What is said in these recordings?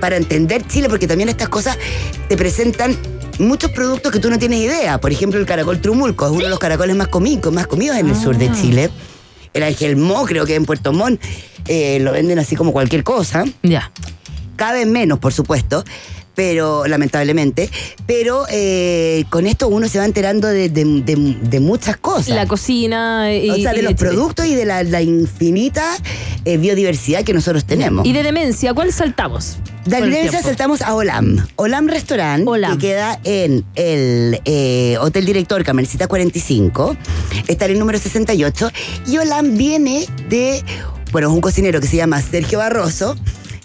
para entender Chile, porque también estas cosas te presentan muchos productos que tú no tienes idea. Por ejemplo, el caracol trumulco es uno de los caracoles más comidos, más comidos en el sur de Ah. Chile. El ángel mo, creo que en Puerto Montt eh, lo venden así como cualquier cosa. Ya. Cada vez menos, por supuesto, pero lamentablemente. Pero eh, con esto uno se va enterando de, de- de- de muchas cosas. La cocina y, o sea, de y los productos y de la, la infinita eh, biodiversidad que nosotros tenemos. Y de demencia, ¿cuál saltamos? De tiempo. saltamos a Olam. Olam Restaurant, Olam. que queda en el eh, Hotel Director Camercita 45. Está en el número 68. Y Olam viene de, bueno, es un cocinero que se llama Sergio Barroso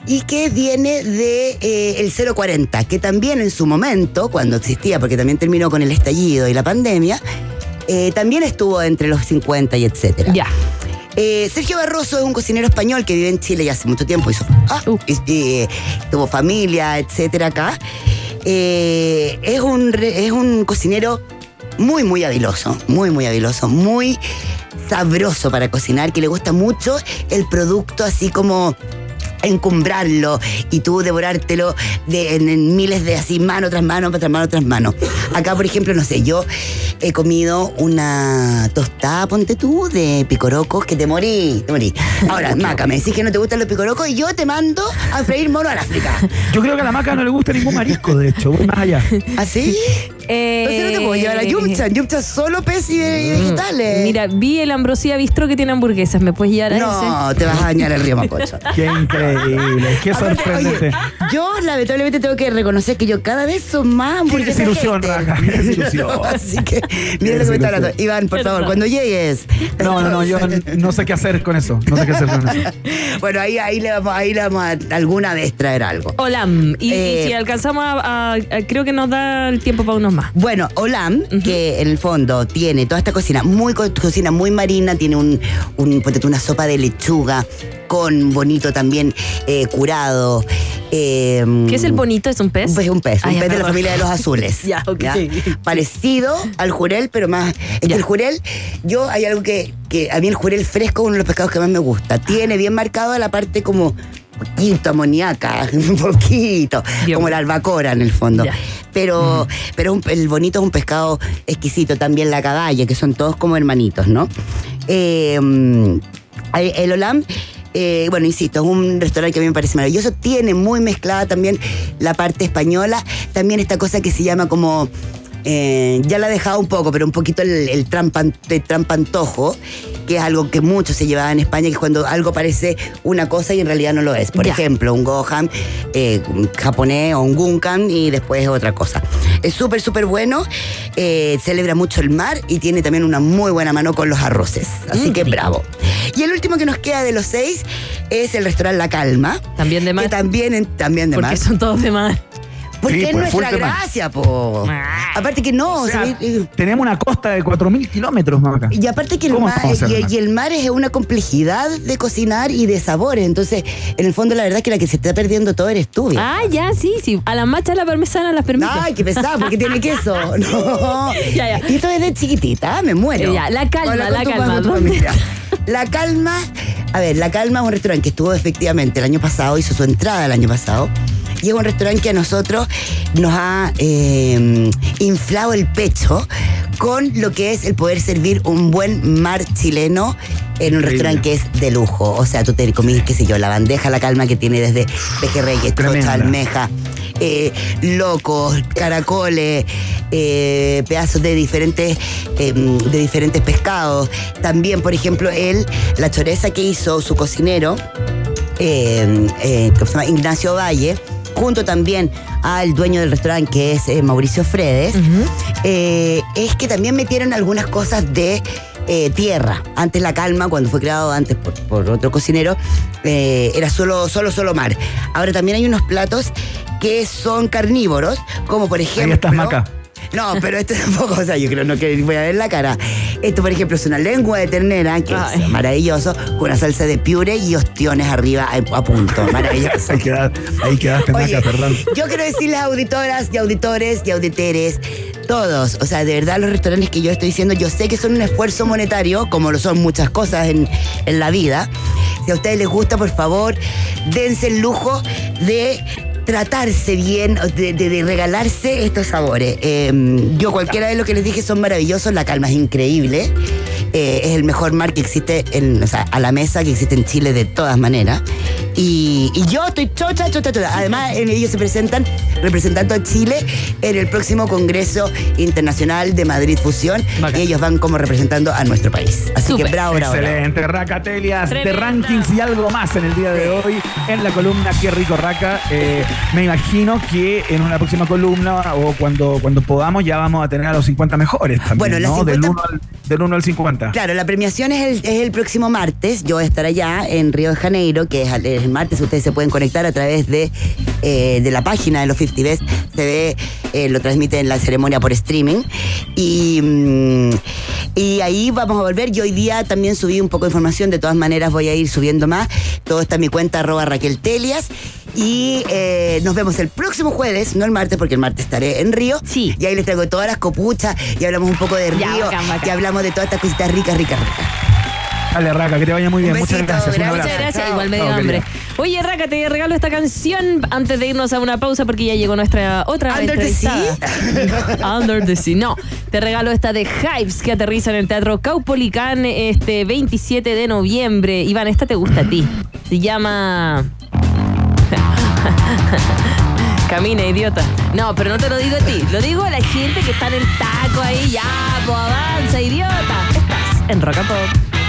y que viene de eh, el 040, que también en su momento, cuando existía, porque también terminó con el estallido y la pandemia, eh, también estuvo entre los 50 y etcétera. Ya. Eh, Sergio Barroso es un cocinero español que vive en Chile ya hace mucho tiempo. Hizo, ah, Uh. y- y, tuvo familia, etcétera, acá. Eh, es, un, es un cocinero muy, muy habiloso. Muy, muy habiloso. Muy sabroso para cocinar, que le gusta mucho el producto así como encumbrarlo y tú devorártelo de, en, en miles de así, mano tras mano, tras mano, tras mano. Acá, por ejemplo, no sé, yo he comido una tostada, ponte tú, de picorocos, que te morí, te morí. Ahora, Maca, me decís que no te gustan los picorocos y yo te mando a freír mono al África. Yo creo que a la maca no le gusta ningún marisco, de hecho, voy más allá. ¿Así? Eh, Entonces no te puedo llevar a Yumcha. En Yumcha solo pez y, y vegetales. Mira, vi el Ambrosía Bistro que tiene hamburguesas. ¿Me puedes llevar a ese? No, te vas a dañar el río Mapocho. Qué increíble, qué Aparte, sorprendente. oye, yo lamentablemente tengo que reconocer que yo cada vez son más Qué hamburguesas. Raga, qué desilusión. Así que, mira lo que me está hablando. Iván, por favor, cuando llegues. No, no, no, yo no sé qué hacer con eso. No sé qué hacer con eso. Bueno, ahí, ahí, le vamos, ahí le vamos a alguna vez traer algo. Olam. Y, y Eh, si alcanzamos a, a- a- Creo que nos da el tiempo para unos más. Bueno, Olam, que en el fondo tiene toda esta cocina, muy co- cocina muy marina, tiene un, un una sopa de lechuga con bonito también eh, curado. eh, ¿Qué es el bonito? ¿Es un pez? Pez, un pez, Ah, un pez de la familia de los azules. Ya, ok. Parecido al jurel, pero más. Es que el jurel, yo hay algo que, que a mí el jurel fresco es uno de los pescados que más me gusta. Tiene bien marcado la parte como poquito amoníaca, un poquito, como la albacora en el fondo. Ya. Pero, pero un- el bonito es un pescado exquisito, también la caballa, que son todos como hermanitos, ¿no? Eh, mm, el Olam, eh, bueno, insisto, es un restaurante que a mí me parece maravilloso. Tiene muy mezclada también la parte española, también esta cosa que se llama como. Eh, ya la he dejado un poco, pero un poquito el, el trampan- el trampantojo, que es algo que mucho se llevaba en España, que es cuando algo parece una cosa y en realidad no lo es. Por Ya. ejemplo, un gohan eh, japonés o un gunkan y después es otra cosa. Es súper, súper bueno, eh, celebra mucho el mar y tiene también una muy buena mano con los arroces. Así Mm, que rico. bravo. Y el último que nos queda de los seis es el restaurante La Calma. También de mar. Que también, en- también de Porque mar. son todos de mar. Porque Sí, es pues, nuestra gracia, po. Ah. Aparte que no, O sea, ¿sabes? tenemos una costa de 4.000 kilómetros, maca. Y aparte que el ¿Cómo mar, a y, el mar es una complejidad de cocinar y de sabores. Entonces, en el fondo, la verdad es que la que se está perdiendo todo eres tú. vieja. Ah, ya, sí, sí. A las machas la parmesana las permite. Ay, qué pesado, porque tiene queso. No. Ya, ya. Y esto es de chiquitita, me muero. Eh, ya, La Calma, La Calma. La Calma, a ver, La Calma es un restaurante que estuvo efectivamente el año pasado, hizo su entrada el año pasado. Y es un restaurante que a nosotros nos ha eh, inflado el pecho con lo que es el poder servir un buen mar chileno en un restaurante que es de lujo. O sea, tú te comís, qué sé yo, la bandeja La Calma que tiene desde pejerreyes, chocha, almeja, eh, locos, caracoles, eh, pedazos de diferentes, eh, de diferentes pescados. También, por ejemplo, él, la choreza que hizo su cocinero, eh, eh. Ignacio Valle, junto también al dueño del restaurante que es eh, Mauricio Fredes, eh, es que también metieron algunas cosas de eh, tierra. Antes la calma, cuando fue creado antes por, por otro cocinero, era solo, solo, solo mar. Ahora también hay unos platos que son carnívoros, como por ejemplo. Ahí estás, Maca. No, pero esto tampoco, o sea, yo creo no que voy a ver la cara. Esto, por ejemplo, es una lengua de ternera, que Ay. es maravilloso, con una salsa de piure y ostiones arriba a, a punto. Maravilloso. Ahí quedaste, ahí quedaste, Oye, maca, perdón. yo quiero decirles a auditoras y auditores y auditeres, todos, o sea, de verdad los restaurantes que yo estoy diciendo, yo sé que son un esfuerzo monetario, como lo son muchas cosas en, en la vida. Si a ustedes les gusta, por favor, dense el lujo de tratarse bien, de, regalarse estos sabores. Eh, yo cualquiera de los que les dije son maravillosos, la calma es increíble. Eh, es el mejor mar que existe a la mesa que existe en Chile de todas maneras. Y, y yo estoy chocha, chocha, chocha. Además, en ellos se presentan representando a Chile en el próximo Congreso Internacional de Madrid Fusión. Bacán. Y ellos van como representando a nuestro país. Así que bravo, bravo. bravo. Excelente, Racatelias de rankings y algo más en el día de hoy en la columna Qué rico Raca. Eh, me imagino que en una próxima columna o cuando, cuando podamos ya vamos a tener a los 50 mejores también, Bueno, ¿no? Del 50 1 al, del 1 al 50. Claro, la premiación es el, es el próximo martes. Yo voy a estar allá en Río de Janeiro, que es al- el martes. Ustedes se pueden conectar a través de, eh, de la página de los 50 Best. Se ve, eh, lo transmiten la ceremonia por streaming. Y, mm, y ahí vamos a volver. Yo hoy día también subí un poco de información. De todas maneras, voy a ir subiendo más. Todo está en mi cuenta, arroba Raquel Telias. Y eh, nos vemos el próximo jueves, no el martes, porque el martes estaré en Río. Sí. Y ahí les traigo todas las copuchas y hablamos un poco de Río. Ya, bacán, bacán. Y hablamos de todas estas cositas ricas, ricas, ricas. Dale, Raca, que te vaya muy bien. Un Muchas besito, gracias. Un gracias. abrazo. Muchas gracias, Chao. igual me dio hambre. Oye, Raca, te regalo esta canción antes de irnos a una pausa porque ya llegó nuestra otra Under the entrevistada. Under the Sea. No, te regalo esta de Hypes que aterriza en el Teatro Caupolicán este 27 de noviembre. Iván, esta te gusta a ti. Se llama... Camina, idiota. No, pero no te lo digo a ti. Lo digo a la gente que está en el taco ahí. Ya, pues avanza, idiota. Estás en Rock and Pop.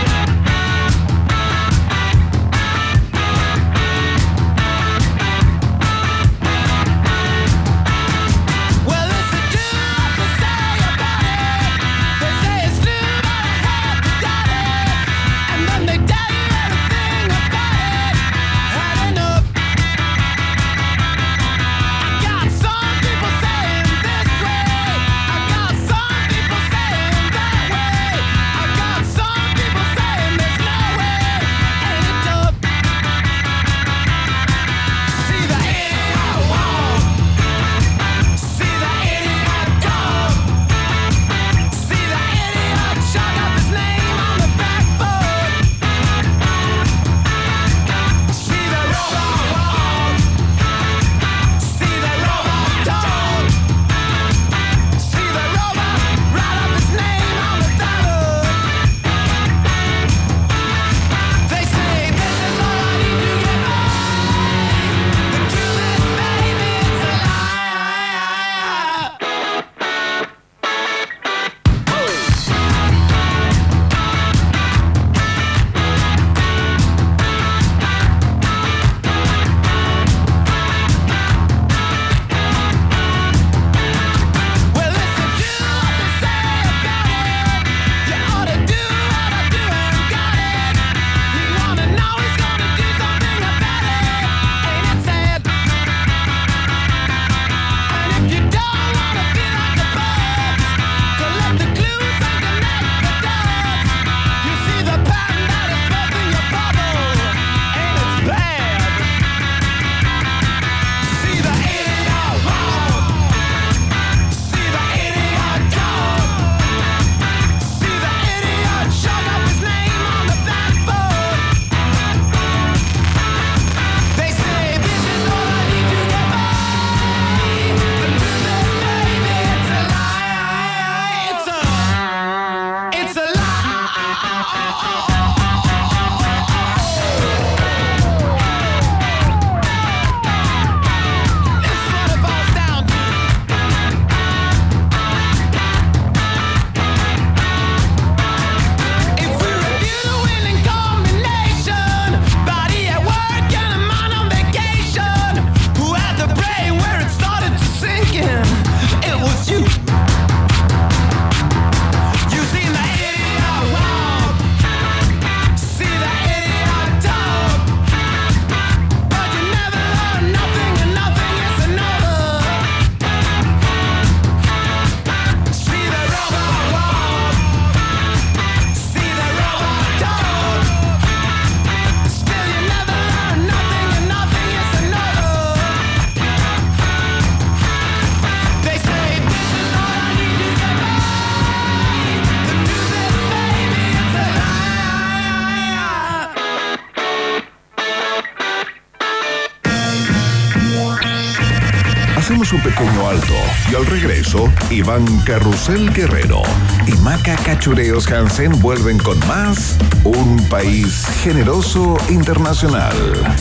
Iván Carrusel Guerrero y Maca Cachureos Hansen vuelven con más Un País Generoso Internacional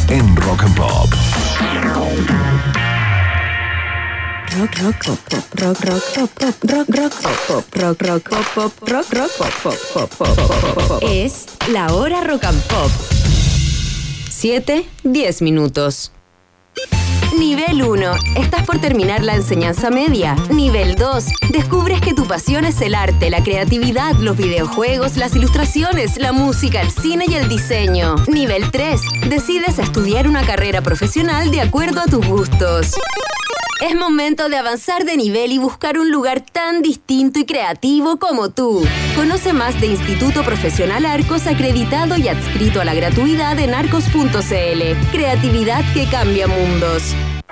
en Rock and Pop. Rock, rock, pop, pop, rock, rock, pop, pop, rock, rock, pop, pop, rock, rock, pop, pop, rock, rock, pop, pop, pop, pop, pop, pop, pop. Es la hora rock and pop. 7, 10 minutos. Nivel 1. Estás por terminar la enseñanza media. Nivel 2. Descubres que tu pasión es el arte, la creatividad, los videojuegos, las ilustraciones, la música, el cine y el diseño. Nivel 3. Decides estudiar una carrera profesional de acuerdo a tus gustos. Es momento de avanzar de nivel y buscar un lugar tan distinto y creativo como tú. Conoce más de Instituto Profesional Arcos acreditado y adscrito a la gratuidad en arcos.cl. Creatividad que cambia mundos.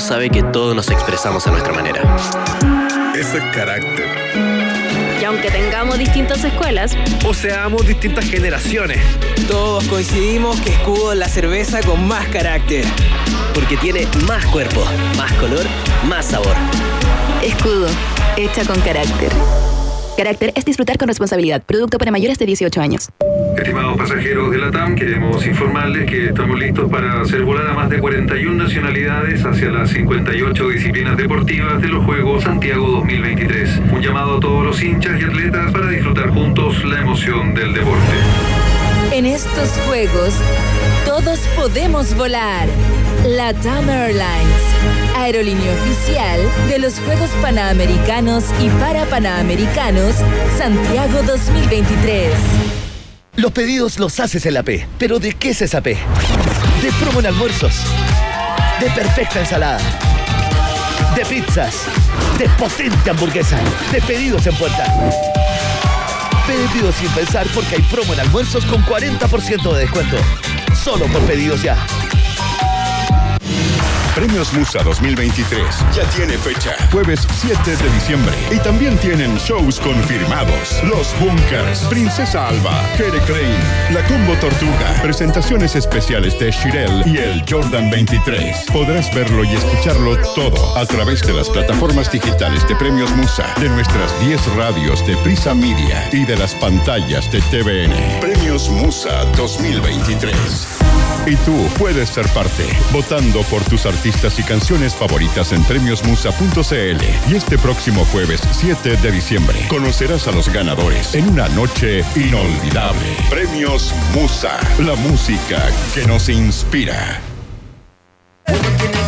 Sabe que todos nos expresamos a nuestra manera. Ese carácter. Y aunque tengamos distintas escuelas, O seamos distintas generaciones. Todos coincidimos que Escudo es la cerveza con más carácter. Porque tiene más cuerpo, más color, más sabor. Escudo, hecha con carácter. Carácter es disfrutar con responsabilidad. Producto para mayores de 18 años. Estimados pasajeros de la TAM, queremos informarles que estamos listos para hacer volar a más de 41 nacionalidades hacia las 58 disciplinas deportivas de los Juegos Santiago 2023. Un llamado a todos los hinchas y atletas para disfrutar juntos la emoción del deporte. En estos juegos, todos podemos volar. LATAM Airlines, aerolínea oficial de los Juegos Panamericanos y para Panamericanos Santiago 2023. Los pedidos los haces en la P. ¿Pero de qué es esa P? De promo en almuerzos. De perfecta ensalada. De pizzas. De potente hamburguesa. De pedidos en puerta. Pedido sin pensar porque hay promo en almuerzos con 40% de descuento. Solo por pedidos ya. Premios Musa 2023 ya tiene fecha, jueves 7 de diciembre. Y también tienen shows confirmados. Los Bunkers, Princesa Alba, Jere Crane, La Combo Tortuga, presentaciones especiales de Shirel y el Jordan 23. Podrás verlo y escucharlo todo a través de las plataformas digitales de Premios Musa, de nuestras 10 radios de Prisa Media y de las pantallas de TVN. Premios Musa 2023. Y tú puedes ser parte, votando por tus artistas y canciones favoritas en premiosmusa.cl. Y este próximo jueves 7 de diciembre conocerás a los ganadores en una noche inolvidable. Premios Musa, la música que nos inspira.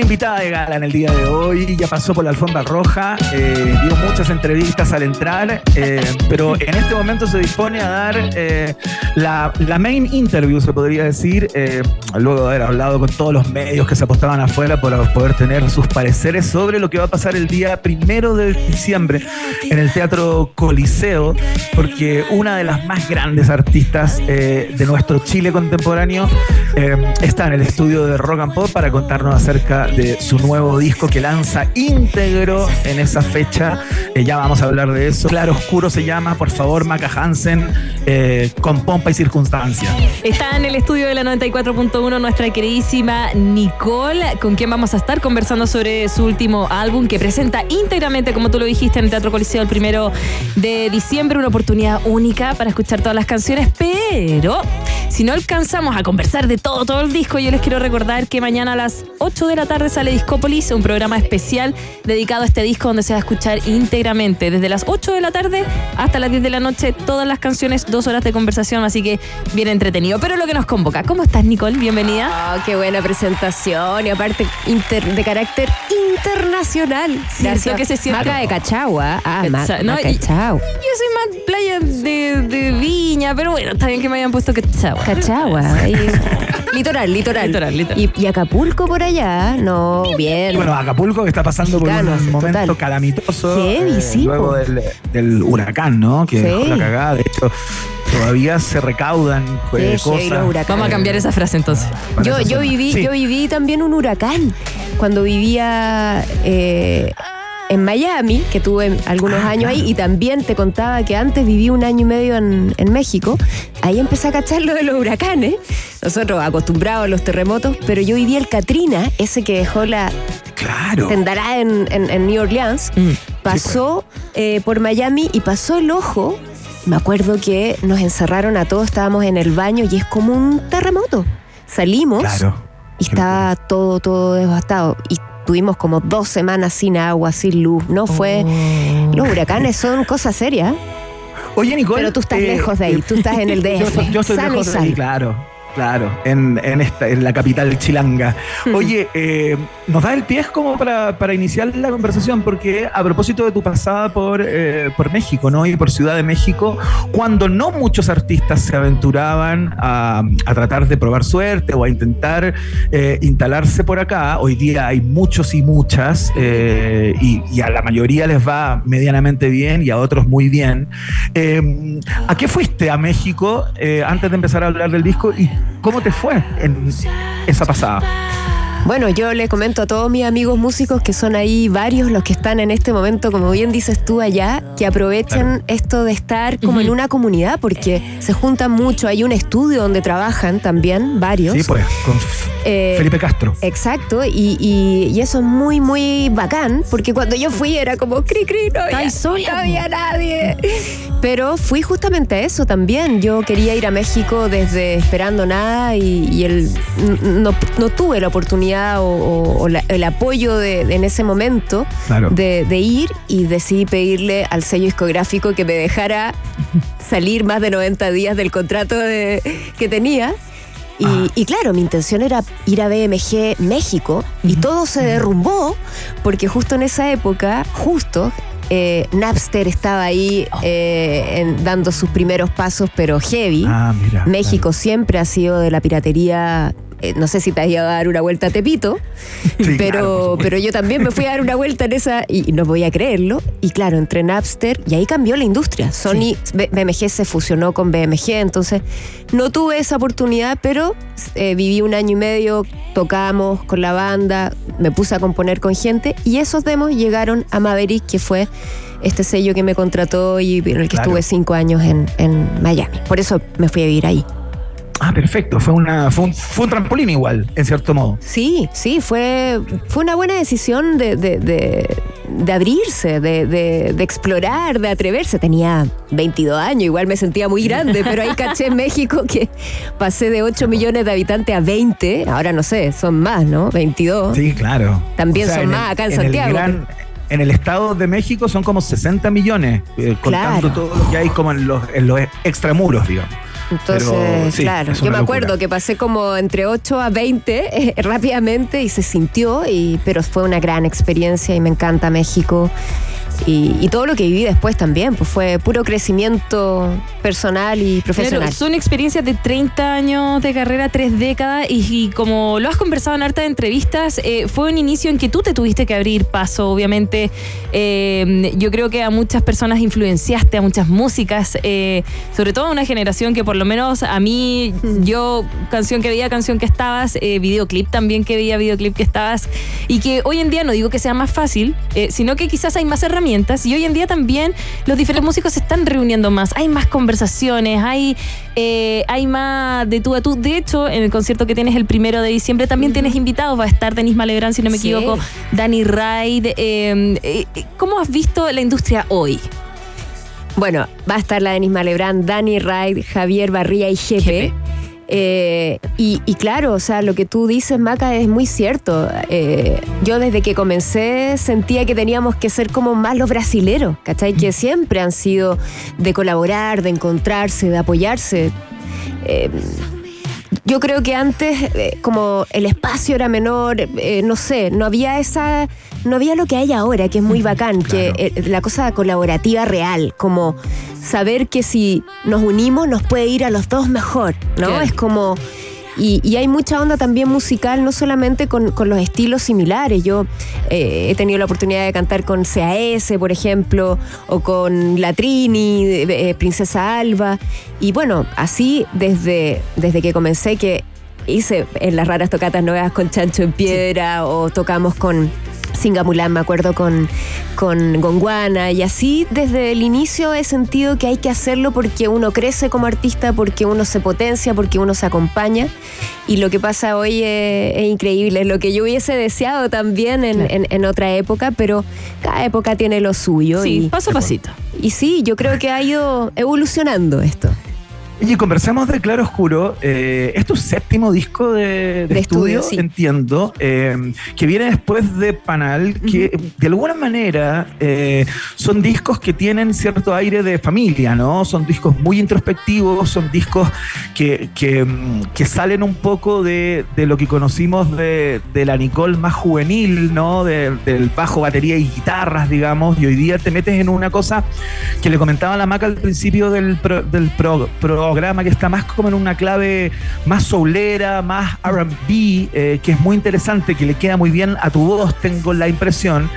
Invitada de gala en el día de hoy, ya pasó por la alfombra roja, eh, dio muchas entrevistas al entrar, eh, pero en este momento se dispone a dar eh, la, la main interview, se podría decir, eh, luego de haber hablado con todos los medios que se apostaban afuera para poder tener sus pareceres sobre lo que va a pasar el día primero de diciembre en el Teatro Coliseo, porque una de las más grandes artistas de nuestro Chile contemporáneo está en el estudio de Rock and Pop para contarnos acerca de su nuevo disco que lanza íntegro en esa fecha. Eh, ya vamos a hablar de eso. Claro Oscuro se llama, por favor, Maca Hansen, eh, con pompa y circunstancia. Está en el estudio de la 94.1 nuestra queridísima Nicole, con quien vamos a estar conversando sobre su último álbum que presenta íntegramente, como tú lo dijiste, en el Teatro Coliseo el primero de diciembre, una oportunidad única para escuchar todas las canciones, pero si no alcanzamos a conversar de todo, todo el disco, yo les quiero recordar que mañana a las 8 de la tarde sale Discópolis, un programa especial dedicado a este disco donde se va a escuchar íntegramente, desde las 8 de la tarde hasta las 10 de la noche, todas las canciones, dos horas de conversación, así que bien entretenido. Pero lo que nos convoca, ¿cómo estás Nicole? Bienvenida. Oh, qué buena presentación y aparte inter- de carácter internacional. Cierto que se siente. Maca de Cachagua. Ah, no, Chau. Yo soy más playa de, de Viña, pero bueno, está bien que me hayan puesto Cachagua. Cachagua. litoral, litoral. Litoral, litoral. Y, y Acapulco por allá. No, bien. Bueno, Acapulco que está pasando por un momento total. calamitoso eh, Heavy, sí, luego del, del huracán, ¿no? Que Sí. dejó la cagada. De hecho, todavía se recaudan los cosas. Vamos a cambiar esa frase entonces. para Yo, yo viví, Sí. yo viví también un huracán cuando vivía eh, en Miami, que tuve algunos Ah, años ahí, y también te contaba que antes viví un año y medio en, en México. Ahí empecé a cachar lo de los huracanes. Nosotros acostumbrados a los terremotos, pero yo viví el Katrina, ese que dejó la Claro. tendará en, en- en New Orleans. Mm. Pasó eh, por Miami y pasó el ojo. Me acuerdo que nos encerraron a todos, estábamos en el baño y es como un terremoto. Salimos Claro. y estaba todo, todo devastado. Y tuvimos como dos semanas sin agua, sin luz. No fue. Oh. Los huracanes son cosas serias. Oye, Nicole. Pero tú estás eh, lejos de ahí, tú estás en el yo, DF. yo estoy Sano y lejos de ahí, claro. Claro, en, en, esta, en la capital chilanga. Oye, eh, nos da el pie como para, para iniciar la conversación, porque a propósito de tu pasada por, eh, por México, ¿no? Y por Ciudad de México, cuando no muchos artistas se aventuraban a, a tratar de probar suerte o a intentar eh, instalarse por acá, hoy día hay muchos y muchas, y, y a la mayoría les va medianamente bien y a otros muy bien. ¿A qué fuiste a México antes de empezar a hablar del disco y cómo te fue en esa pasada? Bueno, yo le comento a todos mis amigos músicos que son ahí varios los que están en este momento, como bien dices tú allá, que aprovechen esto de estar como en una comunidad, porque se juntan mucho. Hay un estudio donde trabajan también varios. Sí, pues, con Eh, Felipe Castro. Exacto, y, y- y eso es muy, muy bacán, porque cuando yo fui era como cri cri, no había, no había nadie. Pero fui justamente a eso también. Yo quería ir a México desde esperando nada y, y el, no, no tuve la oportunidad o, o- o la- el apoyo de, de en ese momento Claro. de, de ir y decidí pedirle al sello discográfico que me dejara salir más de 90 días del contrato que tenía. Y, y claro, mi intención era ir a BMG México y todo se derrumbó porque justo en esa época, justo, eh, Napster estaba ahí eh, en- dando sus primeros pasos, pero heavy. Ah, mira. México siempre ha sido de la piratería. Eh, no sé si te has ido a dar una vuelta a Tepito, Sí, pero, claro, pero yo también me fui a dar una vuelta en esa y no voy a creerlo. Y claro, entre Napster y ahí cambió la industria. Sony, BMG se fusionó con BMG, entonces no tuve esa oportunidad, pero eh, viví un año y medio, tocamos con la banda, me puse a componer con gente y esos demos llegaron a Maverick, que fue este sello que me contrató y en el que Claro. estuve cinco años en, en Miami. Por eso me fui a vivir ahí. Ah, perfecto. Fue, una, fue, un, fue un trampolín igual, en cierto modo. Sí, sí, fue, fue una buena decisión de, de- de- de abrirse, de, de- de explorar, de atreverse. Tenía 22 años, igual me sentía muy grande, pero ahí caché en México que pasé de 8 millones de habitantes a 20. Ahora no sé, son más, ¿no? 22. Sí, claro. También son más acá en Santiago, gran- en el estado de México son como 60 millones, eh, contando Claro. todo lo que hay como en los, en los extramuros, digamos. Entonces, Pero, sí, claro, yo me locura. acuerdo que pasé como entre 8 a 20 eh, rápidamente y se sintió, y, pero fue una gran experiencia y me encanta México. Y, y todo lo que viví después también, pues fue puro crecimiento personal y profesional. Claro, son experiencias de 30 años de carrera, tres décadas, y, y como lo has conversado en hartas entrevistas, eh, fue un inicio en que tú te tuviste que abrir paso, obviamente. Eh, yo creo que a muchas personas influenciaste, a muchas músicas, eh, sobre todo a una generación que por lo menos a mí, yo, canción que veía, canción que estabas, eh, videoclip también que veía, videoclip que estabas, y que hoy en día no digo que sea más fácil, eh, sino que quizás hay más herramientas, y hoy en día también los diferentes músicos se están reuniendo más, hay más conversaciones, hay, eh, hay más de tú a tú. De hecho, en el concierto que tienes el primero de diciembre también tienes invitados, va a estar Denis Malebrán, si no me Sí. equivoco, Danny Raid. eh, eh, ¿Cómo has visto la industria hoy? Bueno, va a estar la Denis Malebrán, Dani Raid, Javier Barría y Jefe. Eh, y, claro, o sea, lo que tú dices, Maca, es muy cierto. Eh, yo desde que comencé sentía que teníamos que ser como más los brasileros, ¿cachai? Que siempre han sido de colaborar, de encontrarse, de apoyarse. Eh, yo creo que antes, eh, como el espacio era menor, eh, no sé, no había esa. No había lo que hay ahora, que es muy bacán, que eh, la cosa colaborativa real, como saber que si nos unimos nos puede ir a los dos mejor, ¿no? Es como. Y, hay mucha onda también musical, no solamente con, con los estilos similares. Yo eh, he tenido la oportunidad de cantar con CAS, por ejemplo, o con La Trini, eh, Princesa Alba. Y bueno, así desde, desde que comencé, que hice en las raras tocatas nuevas con Chancho en Piedra, o tocamos con Singamulán, me acuerdo, con, con Gonguana. Y así desde el inicio he sentido que hay que hacerlo porque uno crece como artista, porque uno se potencia, porque uno se acompaña. Y lo que pasa hoy es, es increíble, es lo que yo hubiese deseado también en, en- en otra época, pero cada época tiene lo suyo. Sí, y, paso a pasito. y sí, yo creo que ha ido evolucionando esto. Oye, conversamos de Claro Oscuro. Eh, es tu séptimo disco de, de De estudio, estudio, sí. entiendo, eh, que viene después de Panal, que de alguna manera eh, son discos que tienen cierto aire de familia, ¿no? Son discos muy introspectivos, son discos que, que, mm, que salen un poco de, de lo que conocimos de, de la Nicole más juvenil, ¿no? De- del bajo, batería y guitarras, digamos, y hoy día te metes en una cosa que le comentaba a la Maca al principio del, pro- del pro- programa, que está más como en una clave más soulera, más RB, eh, que es muy interesante, que le queda muy bien a tu voz, tengo la impresión,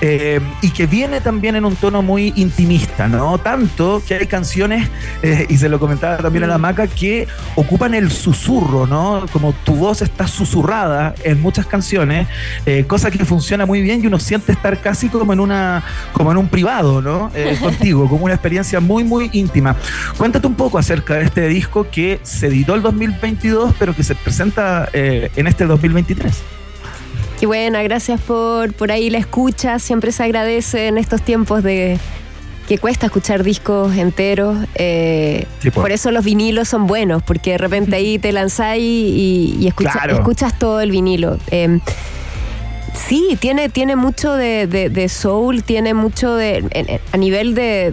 eh, y que viene también en un tono muy intimista, ¿no? Tanto que hay canciones, eh, y se lo comentaba también a la Maca, que ocupan el susurro, ¿no? Como tu voz está susurrada en muchas canciones, eh, cosa que funciona muy bien y uno siente estar casi como en una como en un privado, ¿no? Contigo, como una experiencia muy, muy íntima. Cuéntate un poco acerca de este disco que se editó el 2022, pero que se presenta eh, en este 2023. Qué buena, gracias por, por ahí la escucha. Siempre se agradece en estos tiempos de que cuesta escuchar discos enteros. eh, Sí, pues. Por eso los vinilos son buenos, porque de repente ahí te lanzáis y, y escucha- Claro. escuchas todo el vinilo. Eh, sí, tiene, tiene mucho de, de- de soul, tiene mucho de. a nivel de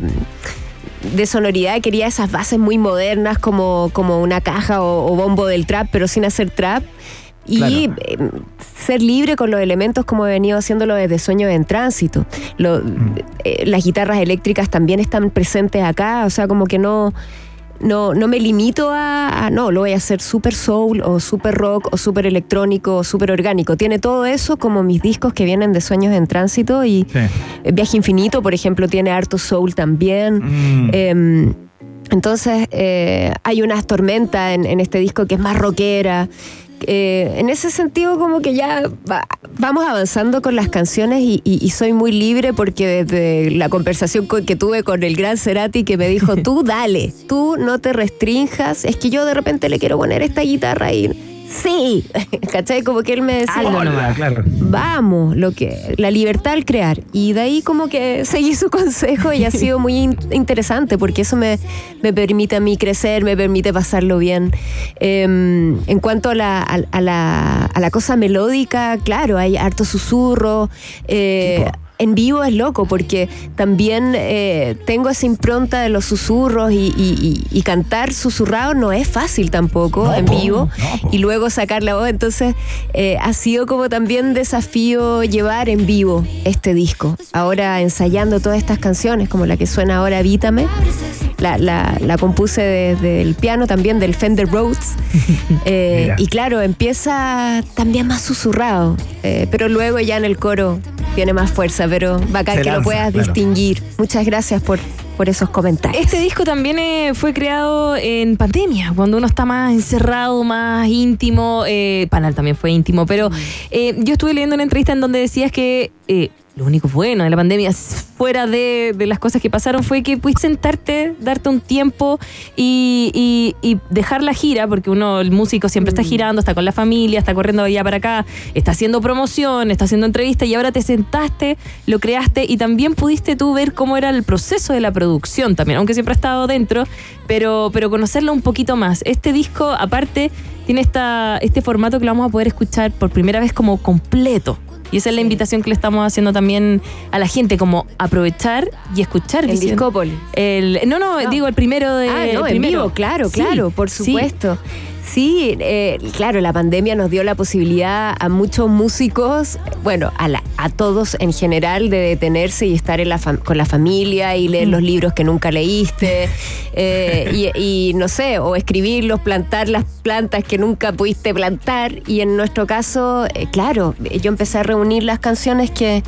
de sonoridad quería esas bases muy modernas como, como una caja o, o bombo del trap, pero sin hacer trap. Y eh, ser libre con los elementos como he venido haciéndolo desde Sueños en Tránsito. Lo- eh, las guitarras eléctricas también están presentes acá, o sea, como que no, no, no me limito a, a, no, lo voy a hacer super soul o super rock o super electrónico o super orgánico. Tiene todo eso como mis discos que vienen de Sueños en Tránsito y Viaje Infinito, por ejemplo, tiene harto soul también. Mm. Em, entonces, eh, hay unas tormentas en, en este disco que es más rockera. Eh, en ese sentido, como que ya va- vamos avanzando con las canciones y, soy muy libre porque desde la conversación con- que tuve con el gran Cerati que me dijo, tú dale, tú no te restrinjas, es que yo de repente le quiero poner esta guitarra y sí, ¿cachai? Como que él me decía, Hola, claro. vamos, lo que la libertad al crear. Y de ahí como que seguí su consejo y ha sido muy in- interesante porque eso me, me permite a mí crecer, me permite pasarlo bien. Em, en cuanto a la, a, a la, a la cosa melódica, claro, hay harto susurro. eh, en vivo es loco porque también eh, tengo esa impronta de los susurros y, y- y- y cantar susurrado no es fácil tampoco en vivo y luego sacar la voz. Entonces eh, ha sido como también desafío llevar en vivo este disco. Ahora ensayando todas estas canciones como la que suena ahora Vítame. La, la- la compuse desde el piano también del Fender Rhodes. Eh, y claro, empieza también más susurrado, pero luego ya en el coro tiene más fuerza, pero bacán Se que lo puedas claro. distinguir. Muchas gracias por, por esos comentarios. Este disco también eh, fue creado en pandemia, cuando uno está más encerrado, más íntimo. Eh, Panal también fue íntimo, pero eh, yo estuve leyendo una entrevista en donde decías que eh, lo único bueno de la pandemia, fuera de, de las cosas que pasaron, fue que pudiste sentarte, darte un tiempo y, y- y dejar la gira, porque uno, el músico siempre está girando, está con la familia, está corriendo de allá para acá, está haciendo promoción, está haciendo entrevistas y ahora te sentaste, lo creaste y también pudiste tú ver cómo era el proceso de la producción también, aunque siempre ha estado dentro, pero, pero conocerlo un poquito más. Este disco, aparte, tiene esta, este formato que lo vamos a poder escuchar por primera vez como completo. Y esa es la invitación que le estamos haciendo también a la gente, como aprovechar y escuchar. Vicente. Discópolis. El, no, no, No. digo el primero de. Ah, no, el en primero. vivo, claro, Sí, claro, por supuesto. Sí, eh, claro, la pandemia nos dio la posibilidad a muchos músicos, bueno, a, la- a todos en general, de detenerse y estar en la con la familia y leer los libros que nunca leíste, eh, y, y, no sé, o escribirlos, plantar las plantas que nunca pudiste plantar. Y en nuestro caso, eh, claro, yo empecé a reunir las canciones que,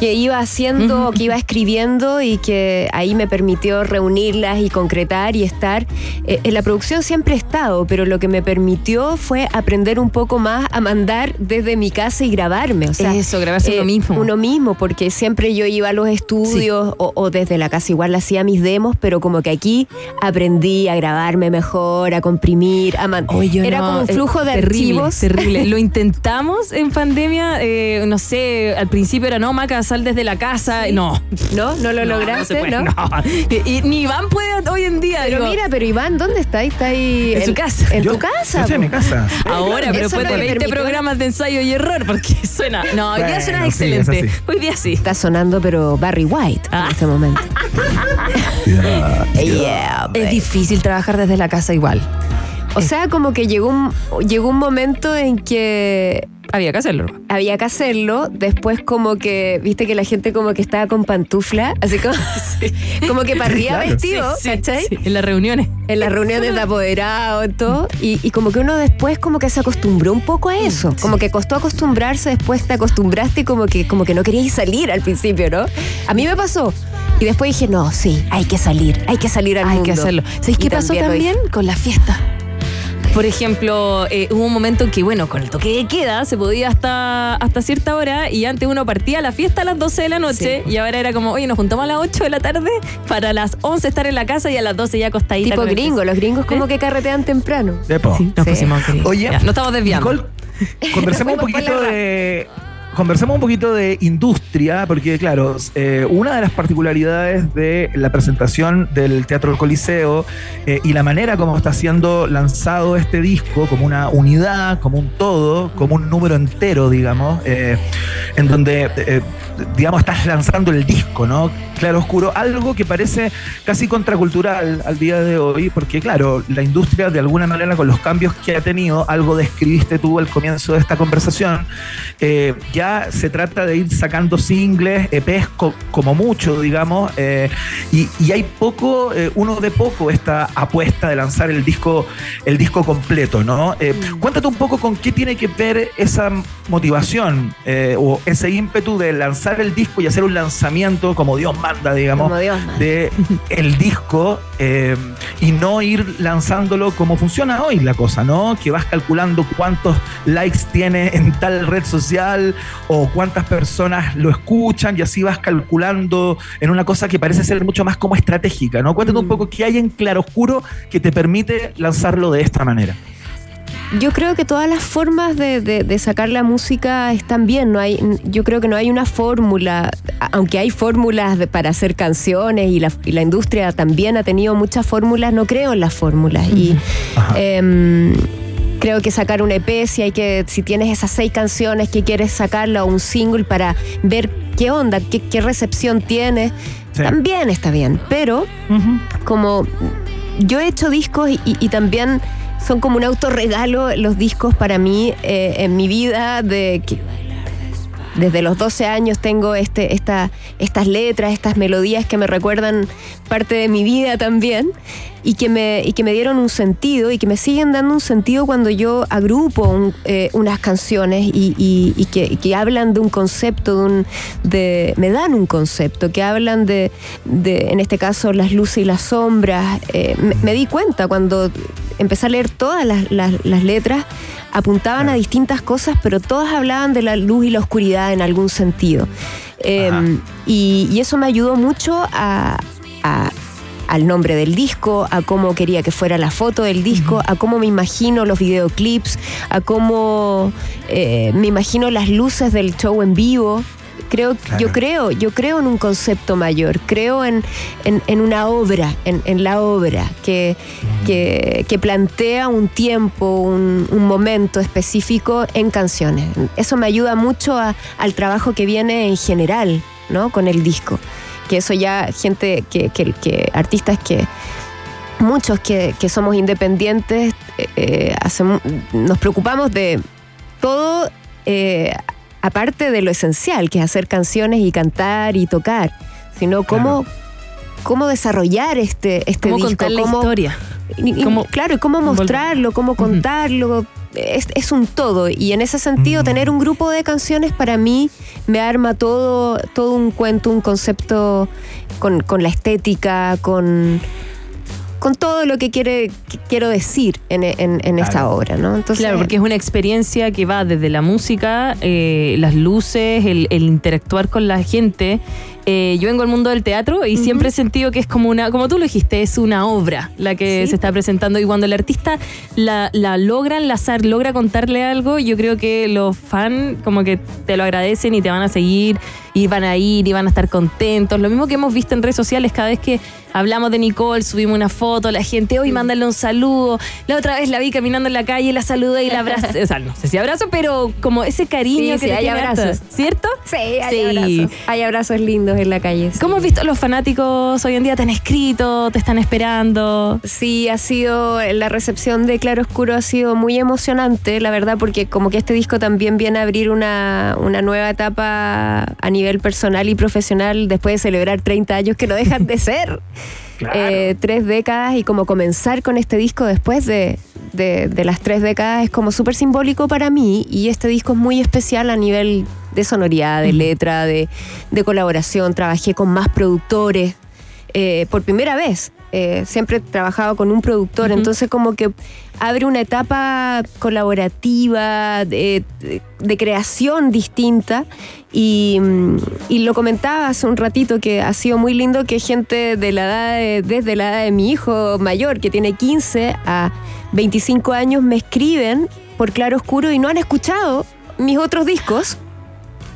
que iba haciendo, que iba escribiendo y que ahí me permitió reunirlas y concretar y estar. Eh, en la producción siempre he estado, pero lo que me permitió fue aprender un poco más a mandar desde mi casa y grabarme. O sea, Eso, grabarse uno mismo. Uno mismo, porque siempre yo iba a los estudios o, o desde la casa igual hacía mis demos, pero como que aquí aprendí a grabarme mejor, a comprimir, a man- Oye, yo Era no, como un eh, flujo de terrible, archivos. Terrible. Lo intentamos en pandemia, eh, no sé, al principio era no, Maca, sal desde la casa. No. ¿No? ¿No lo lograste? se puede, ¿no? no. Y, y ni Iván puede hoy en día. Pero digo, mira, pero Iván, ¿dónde está? Está ahí En su casa. En Yo- tu casa. yo en mi casa. Ahora, pero después no de me 20 permitió- programas de ensayo y error, porque suena. No, hoy día Bueno, suena sí, es excelente. Hoy día sí. Está sonando, pero Barry White Ah. en este momento. Yeah, Es babe. difícil trabajar desde la casa igual. O sea, como que llegó un, llegó un momento en que Había que hacerlo. había que hacerlo. Después, como que, viste que la gente como que estaba con pantufla, así como, como que para arriba Claro. vestido, Sí, ¿cachai? sí, en las reuniones. En las reuniones de apoderado y todo. Y, y como que uno después como que se acostumbró un poco a eso. Como que costó acostumbrarse, después te acostumbraste y como que, como que no querías salir al principio, ¿no? A mí me pasó. Y después dije, no, sí, hay que salir, hay que salir al Hay mundo. que hacerlo. ¿Sabéis qué pasó también? Con la fiesta. Por ejemplo, eh, hubo un momento en que, bueno, con el toque de queda se podía hasta, hasta cierta hora y antes uno partía a la fiesta a las 12 de la noche y ahora era como, oye, nos juntamos a las 8 de la tarde para las 11 estar en la casa y a las 12 ya acostadita. Tipo gringo, los gringos como que carretean temprano. Depo. Sí, nos Sí. pusimos gringos. Oye, Ya, no estamos desviando. Nicole, conversemos un poquito de. Conversemos un poquito de industria, porque claro, eh, una de las particularidades de la presentación del Teatro del Coliseo eh, y la manera como está siendo lanzado este disco, como una unidad, como un todo, como un número entero, digamos, eh, en donde, digamos, estás lanzando el disco, ¿no? Claro Oscuro, algo que parece casi contracultural al día de hoy, porque claro, la industria de alguna manera con los cambios que ha tenido, algo describiste tú al comienzo de esta conversación, eh, ya se trata de ir sacando singles, EPs co- como mucho, digamos, eh, y, y hay poco, eh, uno de poco esta apuesta de lanzar el disco, el disco completo, ¿no? Eh, Cuéntate un poco con qué tiene que ver esa motivación o ese ímpetu de lanzar el disco y hacer un lanzamiento como Dios manda, digamos, Dios manda. de el disco y no ir lanzándolo como funciona hoy la cosa, ¿no? Que vas calculando cuántos likes tiene en tal red social o cuántas personas lo escuchan y así vas calculando en una cosa que parece ser mucho más como estratégica, ¿no? Cuéntate un poco qué hay en claroscuro que te permite lanzarlo de esta manera. Yo creo que todas las formas de, de- de sacar la música están bien. No hay, yo creo que no hay una fórmula, aunque hay fórmulas para hacer canciones y la, y la industria también ha tenido muchas fórmulas. No creo en las fórmulas y creo que sacar un EP si hay que, si tienes esas seis canciones que quieres sacarla o un single para ver qué onda, qué, qué recepción tiene, Sí. también está bien. Pero como yo he hecho discos y, y también son como un autorregalo los discos para mí eh, en mi vida de que desde los 12 años tengo este, esta, estas letras, estas melodías que me recuerdan parte de mi vida también y que me, y que me dieron un sentido y que me siguen dando un sentido cuando yo agrupo un- eh, unas canciones y, que, que hablan de un concepto, de, un, de me dan un concepto, que hablan de, de, en este caso, las luces y las sombras. Eh, me, di cuenta cuando empecé a leer todas las- las letras, apuntaban a distintas cosas, pero todas hablaban de la luz y la oscuridad en algún sentido. Eh, y, y eso me ayudó mucho a- a- al nombre del disco, a cómo quería que fuera la foto del disco, a cómo me imagino los videoclips, a cómo eh, me imagino las luces del show en vivo. Creo, Yo creo, yo creo en un concepto mayor, creo en, en- en una obra, en, en la obra, que, que, que plantea un tiempo, un, un momento específico en canciones. Eso me ayuda mucho a- al trabajo que viene en general, ¿no? Con el disco. Que eso ya, gente, que, que- que artistas que, muchos que, que somos independientes, eh, eh, hacemos- nos preocupamos de todo eh, aparte de lo esencial, que es hacer canciones y cantar y tocar, sino cómo, cómo desarrollar este, este Cómo disco. contar la cómo- historia. y- y- Cómo- claro, y cómo mostrarlo, cómo contarlo. Es, es un todo. Y en ese sentido, tener un grupo de canciones para mí me arma todo, todo un cuento, un concepto con, con la estética, con, con todo lo que quiere, que quiero decir en, en- en esta obra, ¿no? Entonces, Claro, porque es una experiencia que va desde la música, eh, las luces, el, el interactuar con la gente. Eh, yo vengo al mundo del teatro y siempre he sentido que es como una, como tú lo dijiste, es una obra la que se está presentando. Y cuando el artista la, la logra enlazar, logra contarle algo, yo creo que los fans como que te lo agradecen y te van a seguir y van a ir y van a estar contentos. Lo mismo que hemos visto en redes sociales cada vez que hablamos de Nicole, subimos una foto, la gente, hoy mándale un saludo. La otra vez la vi caminando en la calle, la saludé y la abracé. O sea, no sé si abrazo, pero como ese cariño Sí, que sí, hay abrazos. ¿Cierto? Sí, hay abrazos. Hay abrazos lindos en la calle. ¿Cómo has visto a los fanáticos hoy en día? ¿Te han escrito? ¿Te están esperando? Sí, ha sido, la recepción de Claro Oscuro ha sido muy emocionante, la verdad, porque como que este disco también viene a abrir una, una nueva etapa a nivel personal y profesional después de celebrar 30 años que no dejan de ser. Eh, tres décadas y como comenzar con este disco después de, de- de las tres décadas es como súper simbólico para mí y este disco es muy especial a nivel de sonoridad, de letra, de, de colaboración. Trabajé con más productores eh, por primera vez. Eh, siempre he trabajado con un productor, entonces como que abre una etapa colaborativa, de, de- de creación distinta. Y, mm, y lo comentaba hace un ratito que ha sido muy lindo que gente de la edad de- desde la edad de mi hijo mayor, que tiene 15 a 25 años, me escriben por Claro Oscuro y no han escuchado mis otros discos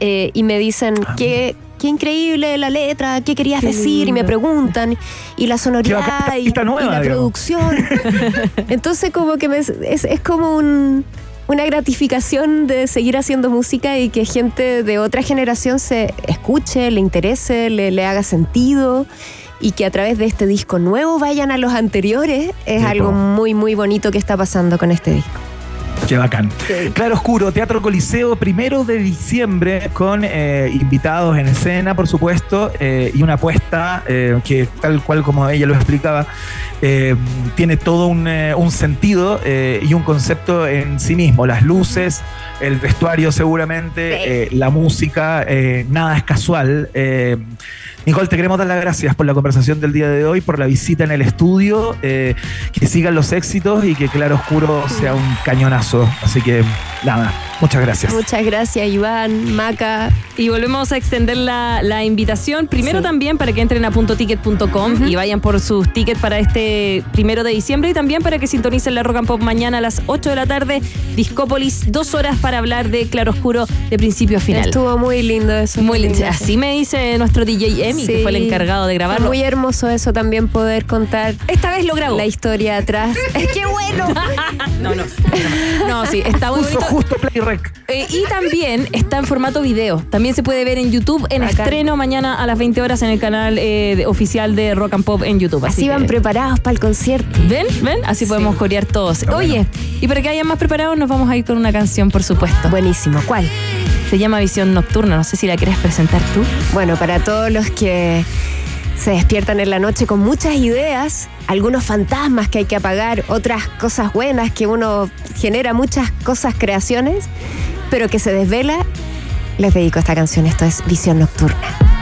eh, y me dicen qué, qué increíble la letra, qué querías Qué decir, y me preguntan, y la sonoridad y, nueva, y la digamos. producción. Entonces como que me- es, es como un- una gratificación de seguir haciendo música y que gente de otra generación se escuche, le interese, le, le haga sentido. Y que a través de este disco nuevo vayan a los anteriores, es algo muy, muy bonito que está pasando con este disco. Qué bacán. Claro Oscuro, Teatro Coliseo, primero de diciembre, con eh, invitados en escena, por supuesto, eh, y una apuesta eh, que, tal cual como ella lo explicaba, tiene todo un, un sentido y un concepto en sí mismo. Las luces, el vestuario seguramente, la música, nada es casual. Nicole, te queremos dar las gracias por la conversación del día de hoy, por la visita en el estudio, eh, que sigan los éxitos y que Claro Oscuro sea un cañonazo. Así que nada, muchas gracias. Muchas gracias, Iván, Maca. Y volvemos a extender la, la invitación. Primero también para que entren a puntoticket.com y vayan por sus tickets para este primero de diciembre y también para que sintonicen la Rock and Pop mañana a las 8 de la tarde. Discópolis, dos horas para hablar de Claro Oscuro de principio a final. Estuvo muy lindo eso. Muy lindo. Así me dice nuestro DJ Que fue el encargado de grabarlo. Fue muy hermoso eso también poder contar. Esta vez lo grabó. La historia atrás. ¡Qué bueno! no, no. No, sí, está muy bonito. justo Play Rec. Eh, y también está en formato video. También se puede ver en YouTube en estreno mañana a las 20 horas en el canal eh, de- oficial de Rock and Pop en YouTube. Así Así, van que- preparados para el concierto. ¿Ven? ¿Ven? Así podemos corear todos. Bueno. Oye, y para que haya más preparados, nos vamos a ir con una canción, por supuesto. Buenísimo. ¿Cuál? Se llama Visión Nocturna. No sé si la quieres presentar tú. Bueno, para todos los que se despiertan en la noche con muchas ideas, algunos fantasmas que hay que apagar, otras cosas buenas que uno genera muchas cosas, creaciones, pero que se desvela, les dedico esta canción. Esto es Visión Nocturna.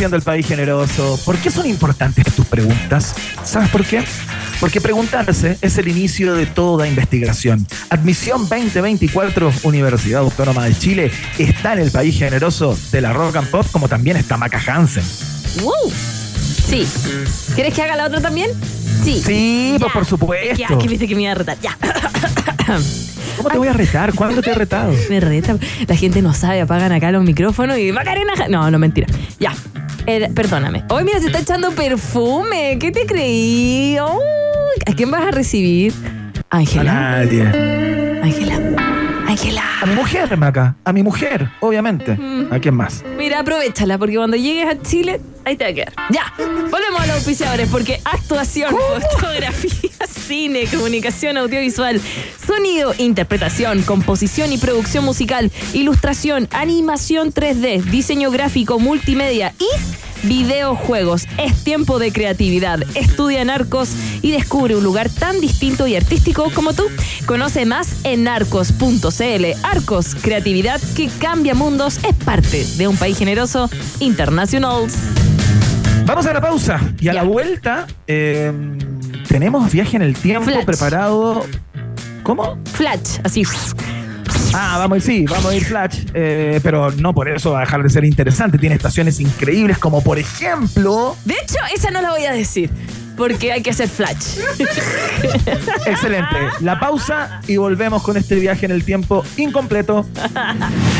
Haciendo el país generoso. ¿Por qué son importantes tus preguntas? ¿Sabes por qué? Porque preguntarse es el inicio de toda investigación. Admisión 2024, Universidad Autónoma de Chile, está en el país generoso de la rock and pop, como también está Maca Hansen. ¡Wow! Sí. ¿Quieres que haga la otra también? Sí. Sí, pues por supuesto. Ya, que viste que me iba a retar. Ya. ¿Cómo te voy a retar? ¿Cuándo te he retado? Me reta. La gente no sabe, apagan acá los micrófonos y Macarena. No, no, mentira. Ya. Perdóname. Hoy mira, se está echando perfume. ¿Qué te creí? ¿A quién vas a recibir? A Ángela. nadie. Ángela. Ángela. A mi mujer, Maca. A mi mujer, obviamente. Mm. ¿A quién más? Mira, aprovechala, porque cuando llegues a Chile, ahí te va a quedar. Ya, volvemos a los auspiciadores, porque actuación, fotografías cine, comunicación audiovisual, sonido, interpretación, composición y producción musical, ilustración, animación 3D, diseño gráfico, multimedia y videojuegos. Es tiempo de creatividad. Estudia en Arcos y descubre un lugar tan distinto y artístico como tú. Conoce más en arcos.cl. Arcos, creatividad que cambia mundos, es parte de un país generoso internacional. Vamos a la pausa y a la vuelta eh, tenemos viaje en el tiempo Flash. preparado. ¿Cómo? Flash, así. Ah, vamos a ir, sí, vamos a ir Flash, eh, pero no por eso va a dejar de ser interesante. Tiene estaciones increíbles como por ejemplo... De hecho, esa no la voy a decir. Porque hay que hacer flash. Excelente. La pausa y volvemos con este viaje en el tiempo incompleto.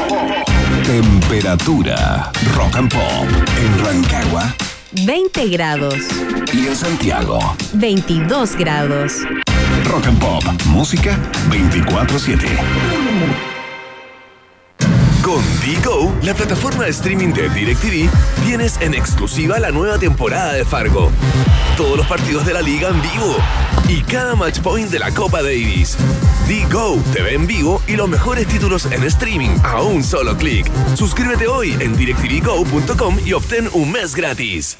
Temperatura rock and pop en Rancagua 20 grados. y en Santiago. 22 grados. Rock and pop, música 24/7. Con Digo, la plataforma de streaming de DirecTV, tienes en exclusiva la nueva temporada de Fargo. Todos los partidos de la liga en vivo y cada match point de la Copa Davis. Digo te ve en vivo y los mejores títulos en streaming a un solo clic. Suscríbete hoy en directvgo.com y obtén un mes gratis.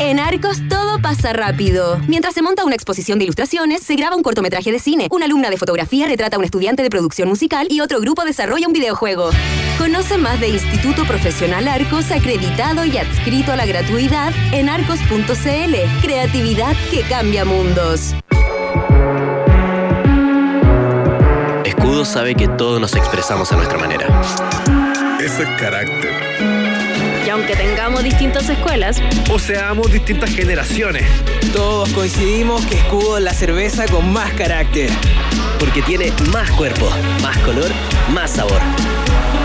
En Arcos todo pasa rápido. Mientras se monta una exposición de ilustraciones, se graba un cortometraje de cine, una alumna de fotografía retrata a un estudiante de producción musical y otro grupo desarrolla un videojuego. Conoce más de Instituto Profesional Arcos acreditado y adscrito a la gratuidad en arcos.cl. Creatividad que cambia mundos. Escudo sabe que todos nos expresamos a nuestra manera. Eso es carácter. Aunque tengamos distintas escuelas, O seamos distintas generaciones. Todos coincidimos que Escudo es la cerveza con más carácter. Porque tiene más cuerpo, más color, más sabor.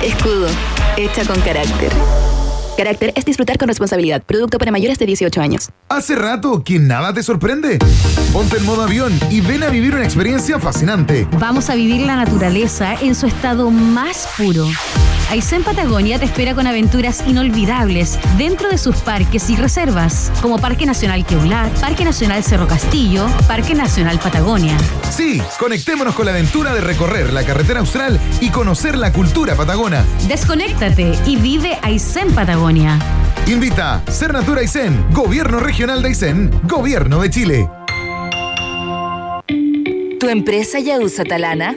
Escudo, hecha con carácter. Carácter es disfrutar con responsabilidad. Producto para mayores de 18 años. Hace rato que nada te sorprende. Ponte en modo avión y ven a vivir una experiencia fascinante. Vamos a vivir la naturaleza en su estado más puro. Aysén Patagonia te espera con aventuras inolvidables dentro de sus parques y reservas, como Parque Nacional Queular, Parque Nacional Cerro Castillo, Parque Nacional Patagonia. Sí, conectémonos con la aventura de recorrer la carretera austral y conocer la cultura patagona. Desconéctate y vive Aysén Patagonia. Invita Ser Natura Aysén, Gobierno Regional de Aysén, Gobierno de Chile. ¿Tu empresa ya usa Talana?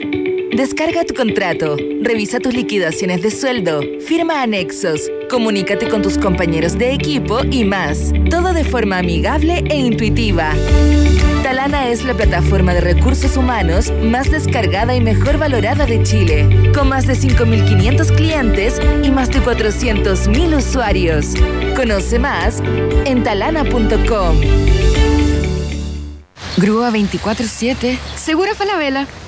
Descarga tu contrato, revisa tus liquidaciones de sueldo, firma anexos, comunícate con tus compañeros de equipo y más. Todo de forma amigable e intuitiva. Talana es la plataforma de recursos humanos más descargada y mejor valorada de Chile, con más de 5.500 clientes y más de 400.000 usuarios. Conoce más en talana.com. Grúa 24-7. Seguro Falabella.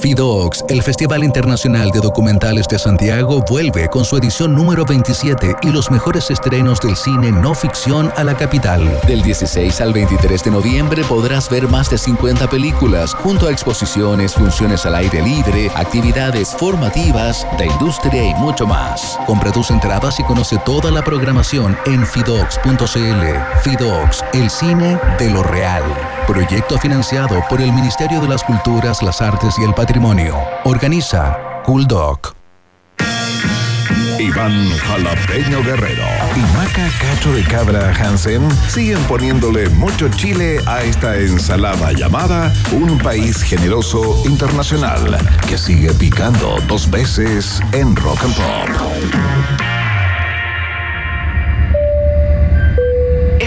FIDOX, el Festival Internacional de Documentales de Santiago, vuelve con su edición número 27 y los mejores estrenos del cine no ficción a la capital. Del 16 al 23 de noviembre podrás ver más de 50 películas, junto a exposiciones, funciones al aire libre, actividades formativas, de industria y mucho más. Compra tus entradas y conoce toda la programación en fidox.cl. FIDOX, el cine de lo real. Proyecto financiado por el Ministerio de las Culturas, las Artes y el Patrimonio. Organiza Cool Doc. Iván Jalapeño Guerrero y Maca Cacho de Cabra Hansen siguen poniéndole mucho chile a esta ensalada llamada Un País Generoso Internacional que sigue picando dos veces en Rock and Pop.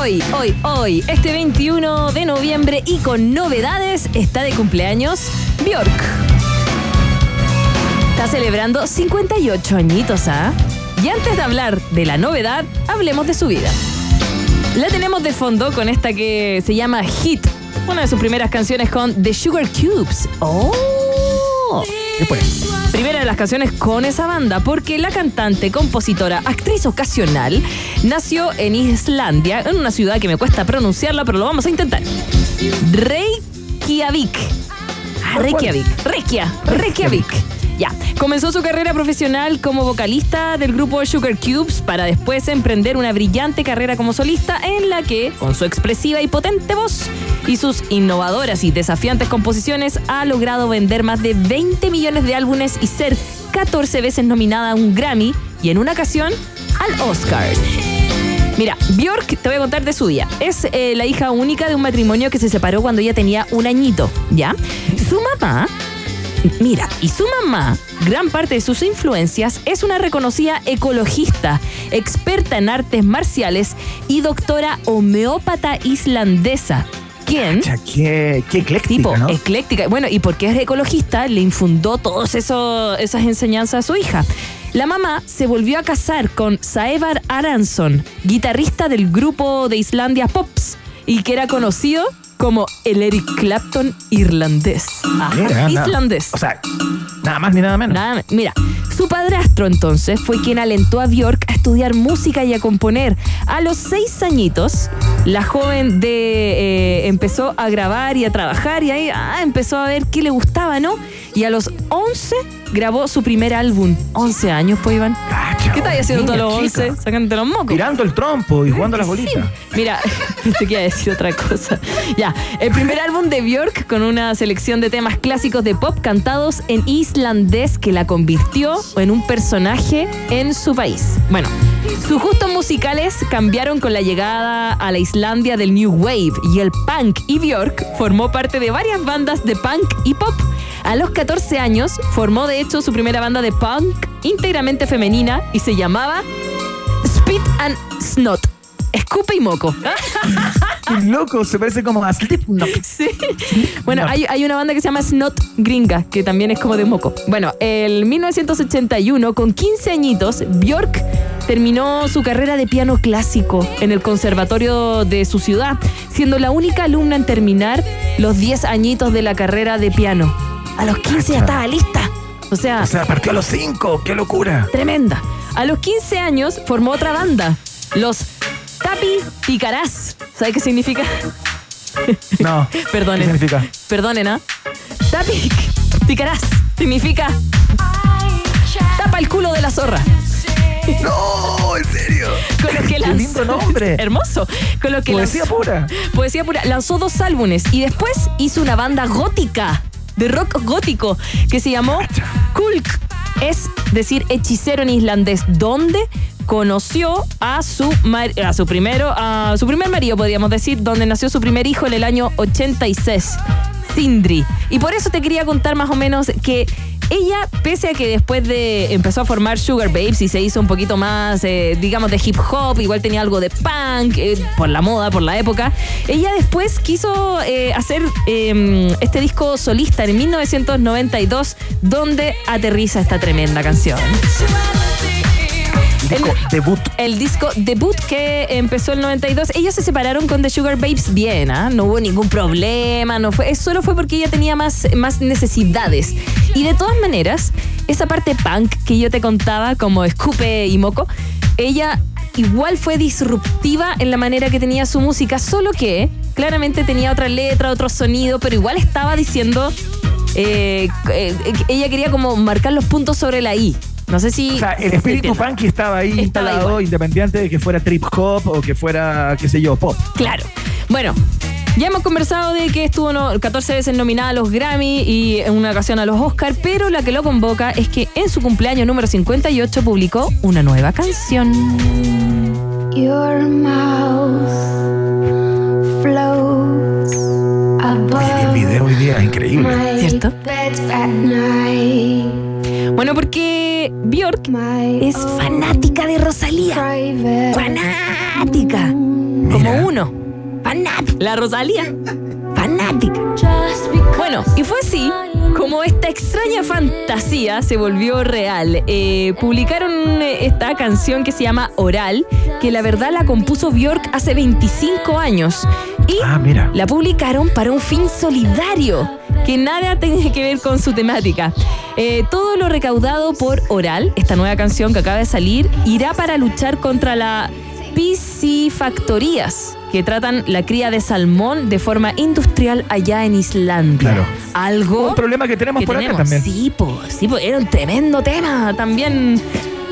Hoy, hoy, hoy, este 21 de noviembre y con novedades está de cumpleaños Bjork. Está celebrando 58 añitos, ¿ah? Y antes de hablar de la novedad, hablemos de su vida. La tenemos de fondo con esta que se llama Hit, una de sus primeras canciones con The Sugar Cubes. ¡Oh! Primera de las canciones con esa banda, porque la cantante, compositora, actriz ocasional, nació en Islandia, en una ciudad que me cuesta pronunciarla, pero lo vamos a intentar. Reykjavik. Ah, Reykjavik. Reykja. Reykjavik. Ya. Comenzó su carrera profesional como vocalista del grupo Sugar Cubes para después emprender una brillante carrera como solista en la que, con su expresiva y potente voz y sus innovadoras y desafiantes composiciones, ha logrado vender más de 20 millones de álbumes y ser 14 veces nominada a un Grammy y en una ocasión al Oscar. Mira, Bjork, te voy a contar de su día. Es eh, la hija única de un matrimonio que se separó cuando ella tenía un añito, ¿ya? Su mamá Mira, y su mamá, gran parte de sus influencias, es una reconocida ecologista, experta en artes marciales y doctora homeópata islandesa. ¿Quién? qué, qué ecléctica, Tipo, ¿no? ecléctica. Bueno, y porque es ecologista, le infundó todas esas enseñanzas a su hija. La mamá se volvió a casar con Saevar Aransson, guitarrista del grupo de Islandia Pops, y que era conocido como el Eric Clapton irlandés. Ajá, Mira, nada- islandés. O sea, nada más ni nada menos. Nada, mira, su padrastro entonces fue quien alentó a Bjork a estudiar música y a componer. A los seis añitos, la joven de, eh, empezó a grabar y a trabajar y ahí ah, empezó a ver qué le gustaba, ¿no? Y a los 11 grabó su primer álbum. 11 años, pues, Iván. ¿Qué estás haciendo todos los niña 11? chica. Sacándote los mocos. Tirando el trompo y jugando las bolitas. Mira, pensé que iba a decir otra cosa. Ya, el primer álbum de Björk con una selección de temas clásicos de pop cantados en islandés que la convirtió en un personaje en su país. Bueno, sus gustos musicales cambiaron con la llegada a la Islandia del New Wave y el punk y Björk formó parte de varias bandas de punk y pop. A los 14 años formó de hecho su primera banda de punk íntegramente femenina y se llamaba Spit and Snot. Escupe y moco. Loco, se parece como a Slipknot. Sí. Bueno, hay, hay una banda que se llama Snot Gringa, que también es como de moco. Bueno, el 1981, con 15 añitos, Björk terminó su carrera de piano clásico en el conservatorio de su ciudad, siendo la única alumna en terminar los 10 añitos de la carrera de piano. A los 15 ya estaba lista. O sea, O sea, partió a los cinco, qué locura. tremenda. A los 15 años formó otra banda, los Tapi Picarás. ¿Sabe qué significa? No. Perdonen. ¿Qué significa? Perdonen, ¿ah? Tapi Picarás significa tapa el culo de la zorra. No, en serio. Con lo que Qué lindo nombre. Hermoso. Con lo que Poesía lanzó- pura. Poesía pura. Lanzó dos álbumes y después hizo una banda gótica, de rock gótico, que se llamó Kulk. Es decir, hechicero en islandés. ¿Dónde? conoció a su a su primero a su primer marido podríamos decir donde nació su primer hijo en el año 86 Sindri y por eso te quería contar más o menos que ella, pese a que después de empezó a formar Sugar Babes y se hizo un poquito más, eh, digamos, de hip hop, igual tenía algo de punk, eh, por la moda, por la época, ella después quiso eh, hacer eh, este disco solista en 1992, donde aterriza esta tremenda canción. Disco debut. El disco debut que empezó el 92, ellos se separaron con The Sugar Babes bien, ¿ah? no hubo ningún problema, no fue, solo fue porque ella tenía más, más necesidades. Y de todas maneras, esa parte punk que yo te contaba, como Escupe y Moco, ella igual fue disruptiva en la manera que tenía su música, solo que claramente tenía otra letra, otro sonido, pero igual estaba diciendo, eh, eh, ella quería como marcar los puntos sobre la I. No sé si... O sea, el espíritu punky estaba ahí Estaba instalado, igual. independiente de que fuera trip hop o que fuera, qué sé yo, pop. Claro. Bueno, ya hemos conversado de que estuvo no- 14 veces nominada a los Grammy y en una ocasión a los Oscar, pero la que lo convoca es que en su cumpleaños número 58 publicó una nueva canción. Your mouth floats above El video hoy día es increíble. ¿Cierto? Bueno, porque Bjork es fanática de Rosalía. Fanática. Como uno. Fanática. La Rosalía. Fanática. Bueno, y fue así como esta extraña fantasía se volvió real. Eh, publicaron eh, esta canción que se llama Oral, que la verdad la compuso Bjork hace 25 años. Y la publicaron para un fin solidario, que nada tiene que ver con su temática. Eh, todo lo recaudado por Oral, esta nueva canción que acaba de salir, irá para luchar contra la piscifactorías que tratan la cría de salmón de forma industrial allá en Islandia. Claro. Algo Un problema que tenemos por acá tenemos. también. Sí, pues, sí, po, era un tremendo tema también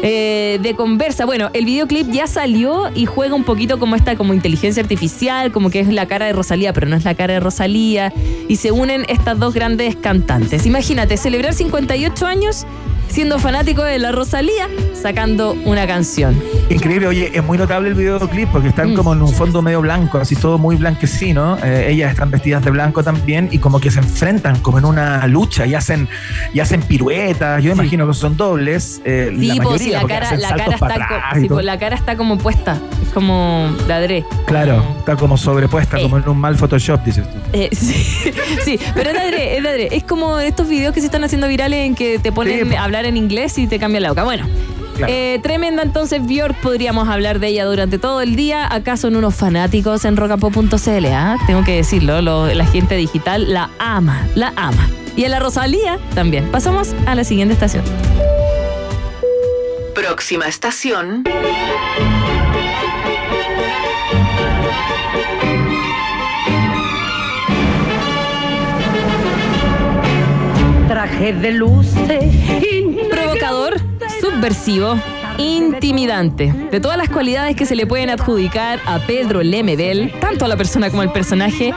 eh, de conversa. Bueno, el videoclip ya salió y juega un poquito como esta como inteligencia artificial, como que es la cara de Rosalía, pero no es la cara de Rosalía. Y se unen estas dos grandes cantantes. Imagínate, celebrar 58 años siendo fanático de la Rosalía, sacando una canción. Increíble, oye, es muy notable el videoclip porque Mm. están como en un fondo medio blanco, así todo muy blanquecino. Eh, ellas están vestidas de blanco también y como que se enfrentan como en una lucha y hacen, y hacen piruetas. Yo imagino que son dobles. eh, Sí, la pues mayoría, la cara, hacen la cara está, sí, pues la cara está como puesta, es como de adré. Claro, está como sobrepuesta, Eh. como en un mal Photoshop, dices tú. Eh, sí, sí, pero es de adré, es de adré. Es como estos videos que se están haciendo virales en que te ponen Sí, a hablar en inglés y te cambian la boca. Bueno. Claro. eh, tremenda entonces Bjork, podríamos hablar de ella durante todo el día. Acá son unos fanáticos en rocapo.cl, ¿ah? tengo que decirlo, lo- la gente digital la ama, la ama. Y a la Rosalía también. Pasamos a la siguiente estación. Próxima estación. Traje de luces. Provocador, subversivo, intimidante. De todas las cualidades que se le pueden adjudicar a Pedro Lemebel, tanto a la persona como al personaje,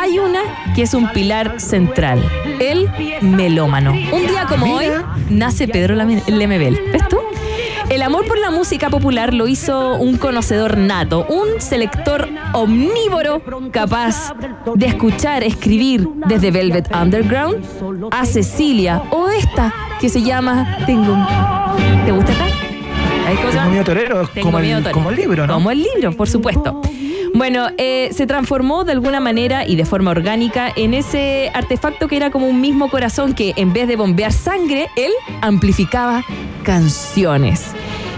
hay una que es un pilar central, el melómano. Un día como hoy nace Pedro Lemebel. ¿Ves tú? El amor por la música popular lo hizo un conocedor nato, un selector omnívoro capaz de escuchar, escribir desde Velvet Underground a Cecilia o esta que se llama Tengo. ¿Te gusta esta? Tengo miedo torero, Tengo como el, torero. como el libro, ¿no? Como el libro, por supuesto. Bueno, eh, se transformó de alguna manera y de forma orgánica en ese artefacto que era como un mismo corazón que en vez de bombear sangre, él amplificaba canciones.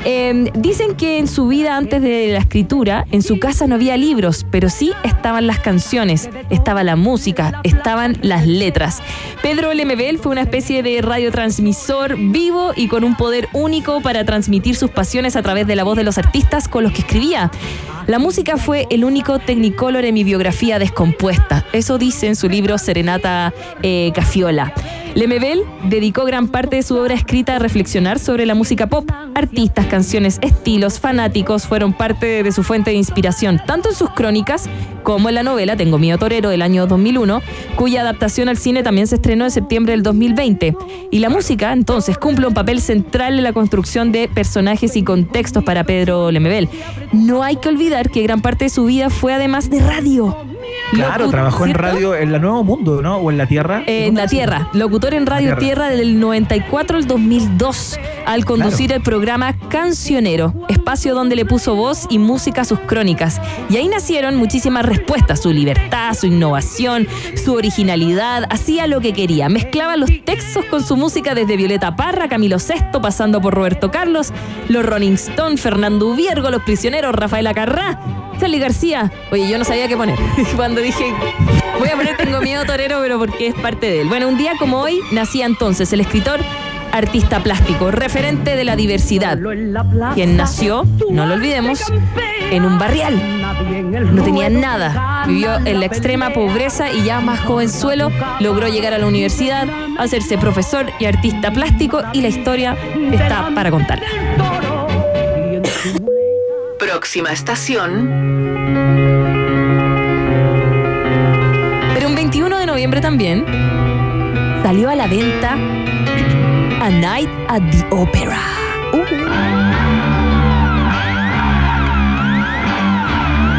Eh, dicen que en su vida antes de la escritura, en su casa no había libros, pero sí estaban las canciones, estaba la música, estaban las letras. Pedro Lemebel fue una especie de radiotransmisor vivo y con un poder único para transmitir sus pasiones a través de la voz de los artistas con los que escribía. La música fue el único technicolor en mi biografía descompuesta. Eso dice en su libro Serenata eh, Cafiola. Lemebel dedicó gran parte de su obra escrita a reflexionar sobre la música pop. Artistas, canciones, estilos, fanáticos fueron parte de su fuente de inspiración, tanto en sus crónicas como en la novela Tengo miedo torero del año 2001, cuya adaptación al cine también se estrenó en septiembre del 2020. Y la música, entonces, cumple un papel central en la construcción de personajes y contextos para Pedro Lemebel. No hay que olvidar que gran parte de su vida fue además de radio. Claro, trabajó en radio en la Nuevo Mundo, ¿no? O en la Tierra. Eh, en la Tierra, locutor en Radio La Tierra. Tierra del 94 al 2002, al conducir el programa Cancionero, espacio donde le puso voz y música a sus crónicas. Y ahí nacieron muchísimas respuestas, su libertad, su innovación, su originalidad, hacía lo que quería, mezclaba los textos con su música desde Violeta Parra, Camilo VI, pasando por Roberto Carlos, los Rolling Stone, Fernando Viergo, Los Prisioneros, Rafael Acarrá. Charlie García, oye, yo no sabía qué poner. Cuando dije, voy a poner Tengo miedo torero, pero porque es parte de él. Bueno, un día como hoy nacía entonces el escritor, artista plástico, referente de la diversidad, quien nació, no lo olvidemos, en un barrial. No tenía nada. Vivió en la extrema pobreza y ya más jovenzuelo logró llegar a la universidad, hacerse profesor y artista plástico y la historia está para contarla. Próxima estación. Pero un 21 de noviembre también salió a la venta A Night at the Opera.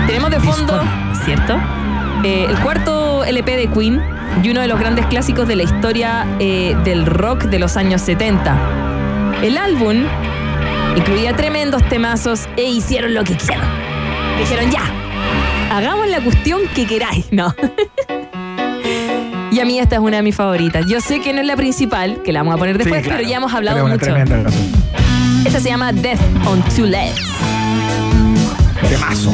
Tenemos de fondo, ¿cierto? Eh, el cuarto LP de Queen y uno de los grandes clásicos de la historia eh, del rock de los años 70. El álbum incluía tremendos temazos e hicieron lo que quisieron. Dijeron ya, hagamos la cuestión que queráis, ¿no? y a mí esta es una de mis favoritas. Yo sé que no es la principal, que la vamos a poner después, claro. pero ya hemos hablado mucho. tremenda. Esta se llama Death on Two Legs. Temazo.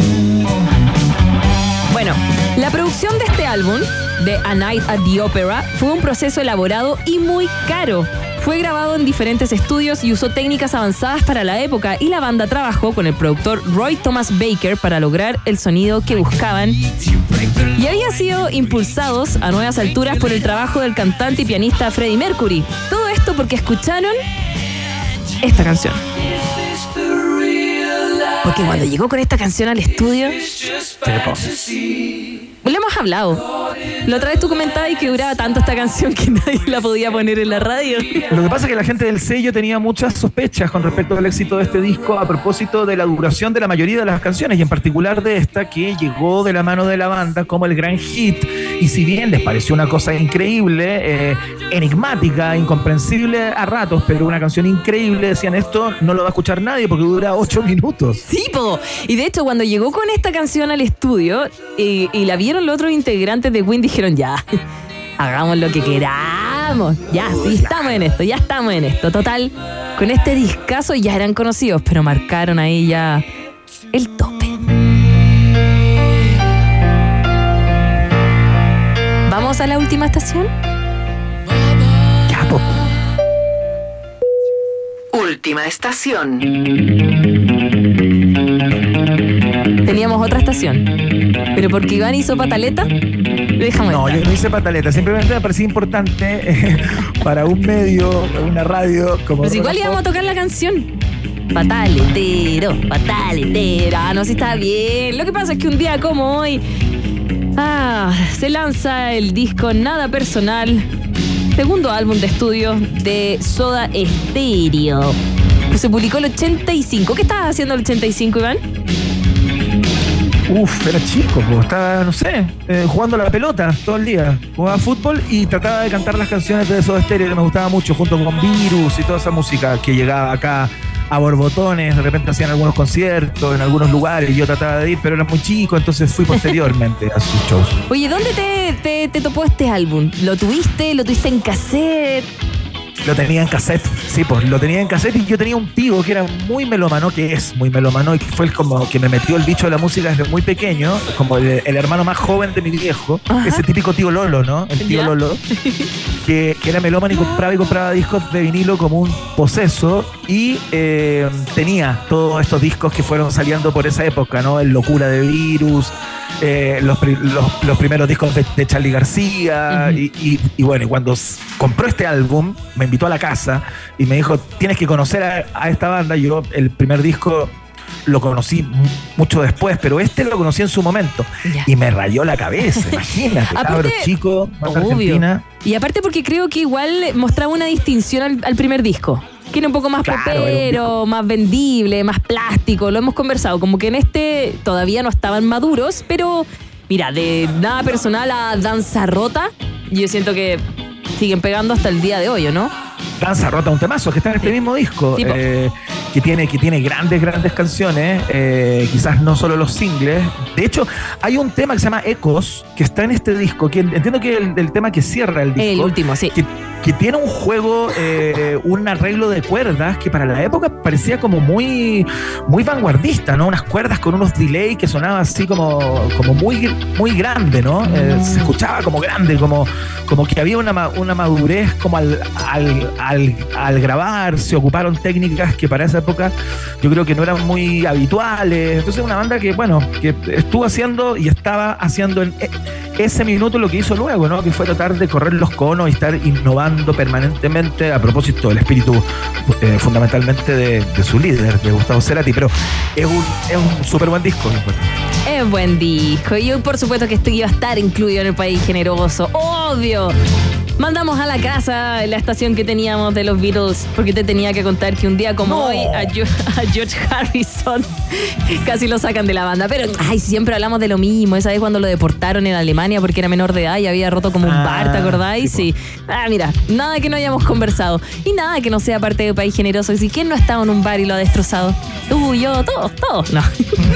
Bueno, la producción de este álbum, de A Night at the Opera, fue un proceso elaborado y muy caro. Fue grabado en diferentes estudios y usó técnicas avanzadas para la época y la banda trabajó con el productor Roy Thomas Baker para lograr el sonido que buscaban y habían sido impulsados a nuevas alturas por el trabajo del cantante y pianista Freddie Mercury. Todo esto porque escucharon esta canción. Porque cuando llegó con esta canción al estudio, lo hemos hablado. La otra vez tú comentabas que duraba tanto esta canción que nadie la podía poner en la radio. Lo que pasa es que la gente del sello tenía muchas sospechas con respecto al éxito de este disco a propósito de la duración de la mayoría de las canciones y en particular de esta que llegó de la mano de la banda como el gran hit y si bien les pareció una cosa increíble, eh, enigmática, incomprensible a ratos, pero una canción increíble, decían esto no lo va a escuchar nadie porque dura ocho minutos. Sí, po. Y de hecho, cuando llegó con esta canción al estudio y, y la vieron los otros integrantes de Queen, dijeron ya, hagamos lo que queramos. Ya, sí, estamos en esto, ya estamos en esto. Total, con este discazo ya eran conocidos, pero marcaron ahí ya el tope. ¿Vamos a la última estación? Ya, po. Última estación. Teníamos otra estación. Pero porque Iván hizo pataleta, lo dejamos No, estar. yo no hice pataleta, simplemente me parecía importante para un medio, una radio como Pues igual íbamos a tocar la canción. Pataletero, pataletero. Ah, no, sí está bien. Lo que pasa es que un día como hoy ah, se lanza el disco Nada Personal, segundo álbum de estudio de Soda Stereo. Se publicó el 85. ¿Qué estabas haciendo el 85, Iván? Uf, era chico, po, estaba, no sé, eh, jugando la pelota todo el día. Jugaba fútbol y trataba de cantar las canciones de Soda Stereo que me gustaba mucho, junto con Virus y toda esa música que llegaba acá a borbotones. De repente hacían algunos conciertos en algunos lugares y yo trataba de ir, pero era muy chico, entonces fui posteriormente a sus shows. Oye, ¿dónde te, te, te topó este álbum? ¿Lo tuviste? ¿Lo tuviste en cassette? Lo tenía en cassette, sí, pues lo tenía en cassette y yo tenía un tío que era muy melómano, que es muy melómano y que fue el como que me metió el bicho de la música desde muy pequeño, como el, el hermano más joven de mi viejo, Ajá. ese típico tío Lolo, ¿no? El tío Ya. Lolo. que, que era melómano y compraba y compraba discos de vinilo como un poseso y eh, tenía todos estos discos que fueron saliendo por esa época, ¿no? El Locura de Virus, eh, los, los- los primeros discos de, de Charlie García y, y- y bueno, y cuando compró este álbum, me invitó a la casa y me dijo, tienes que conocer a, a esta banda. Yo el primer disco lo conocí mu- mucho después, pero este lo conocí en su momento y me rayó la cabeza, imagínate, cabro chico. Argentina. Y aparte porque creo que igual mostraba una distinción al, al primer disco. Que era un poco más Claro, popero, más vendible, más plástico. Lo hemos conversado. Como que en este todavía no estaban maduros, pero mira, de nada personal a danza rota, yo siento que siguen pegando hasta el día de hoy, ¿o no? Danza Rota, un temazo que está en este mismo disco, Sí, eh, que, tiene, que tiene grandes, grandes canciones, eh, quizás no solo los singles. De hecho, hay un tema que se llama Ecos, que está en este disco, que entiendo que es el, el tema que cierra el disco. El último, sí. Que, que tiene un juego, eh, un arreglo de cuerdas que para la época parecía como muy, muy vanguardista, ¿no? Unas cuerdas con unos delay que sonaba así como, como muy, muy grande, ¿no? Eh, se escuchaba como grande, como, como que había una, una madurez como al, al, al, al grabar, se ocuparon técnicas que para esa época yo creo que no eran muy habituales. Entonces una banda que, bueno, que estuvo haciendo y estaba haciendo en e- ese minuto lo que hizo luego, ¿no? Que fue tratar de correr los conos y estar innovando permanentemente a propósito del espíritu eh, fundamentalmente de, su líder, de Gustavo Cerati. Pero es un, es un súper buen disco. yo. Es buen disco. Y por supuesto que esto iba a estar incluido en el país generoso. Obvio. Mandamos a la casa la estación que teníamos de los Beatles, porque te tenía que contar que un día como hoy a, George Harrison casi lo sacan de la banda. Pero ay, siempre hablamos de lo mismo. Esa vez cuando lo deportaron en Alemania porque era menor de edad y había roto como un Ah, bar, ¿te acordáis? Sí. Ah, mira, nada que no hayamos conversado. Y nada que no sea parte del país generoso. ¿Y quién no ha estado en un bar y lo ha destrozado? Tú, yo, todos, todos. No.